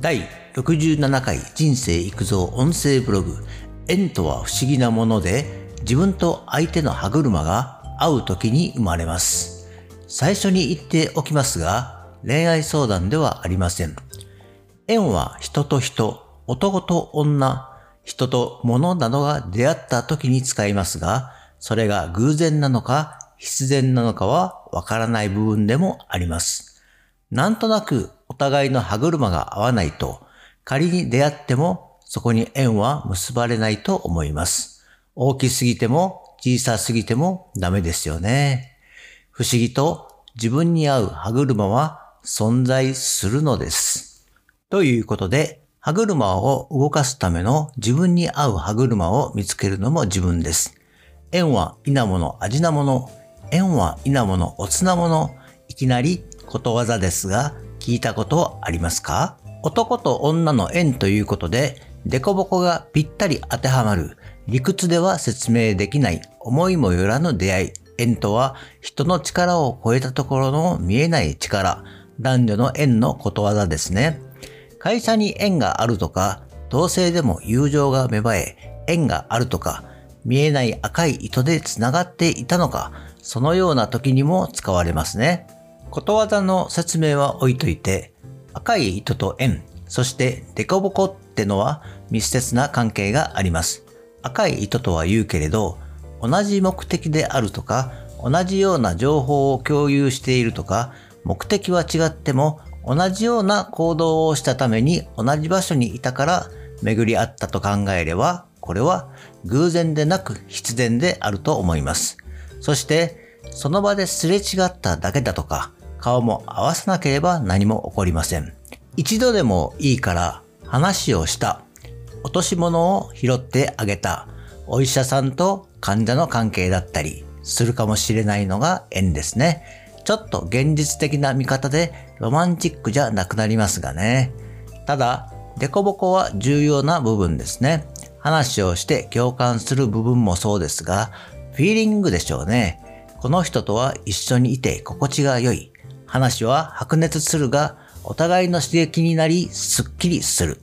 第67回人生育造音声ブログ縁とは不思議なもので自分と相手の歯車が合う時に生まれます。最初に言っておきますが恋愛相談ではありません。縁は人と人、男と女、人と物などが出会った時に使いますが、それが偶然なのか必然なのかはわからない部分でもあります。なんとなく互いの歯車が合わないと、仮に出会ってもそこに縁は結ばれないと思います。大きすぎても小さすぎてもダメですよね。不思議と自分に合う歯車は存在するのです。ということで、歯車を動かすための自分に合う歯車を見つけるのも自分です。縁は稲物味なもの、縁は稲物おつなもの、いきなりことわざですが、聞いたことありますか？男と女の縁ということで、デコボコがぴったり当てはまる、理屈では説明できない思いもよらぬ出会い。縁とは人の力を超えたところの見えない力、男女の縁のことわざですね。会社に縁があるとか、同性でも友情が芽生え、縁があるとか、見えない赤い糸で繋がっていたのか、そのような時にも使われますね。ことわざの説明は置いといて、赤い糸と縁、そしてデコボコってのは密接な関係があります。赤い糸とは言うけれど、同じ目的であるとか、同じような情報を共有しているとか、目的は違っても同じような行動をしたために同じ場所にいたから巡り合ったと考えれば、これは偶然でなく必然であると思います。そして、その場ですれ違っただけだとか、顔も合わさなければ何も起こりません。一度でもいいから話をした。落とし物を拾ってあげた。お医者さんと患者の関係だったりするかもしれないのが縁ですね。ちょっと現実的な見方でロマンチックじゃなくなりますがね。ただ、デコボコは重要な部分ですね。話をして共感する部分もそうですが、フィーリングでしょうね。この人とは一緒にいて心地が良い。話は白熱するが、お互いの刺激になり、すっきりする。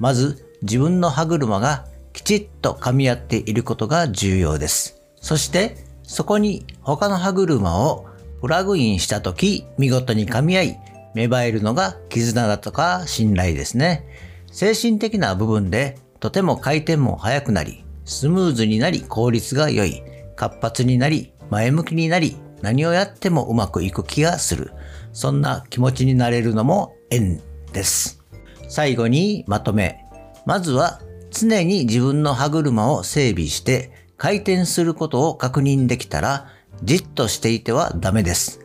まず、自分の歯車がきちっと噛み合っていることが重要です。そして、そこに他の歯車をプラグインしたとき、見事に噛み合い、芽生えるのが絆だとか信頼ですね。精神的な部分で、とても回転も速くなり、スムーズになり効率が良い、活発になり、前向きになり、何をやってもうまくいく気がする。そんな気持ちになれるのも縁です。最後にまとめ。まずは常に自分の歯車を整備して回転することを確認できたらじっとしていてはダメです。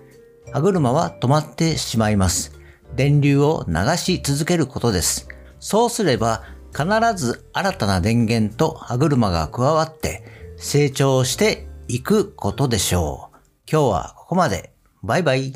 歯車は止まってしまいます。電流を流し続けることです。そうすれば必ず新たな電源と歯車が加わって成長していくことでしょう。今日はここまで。バイバイ。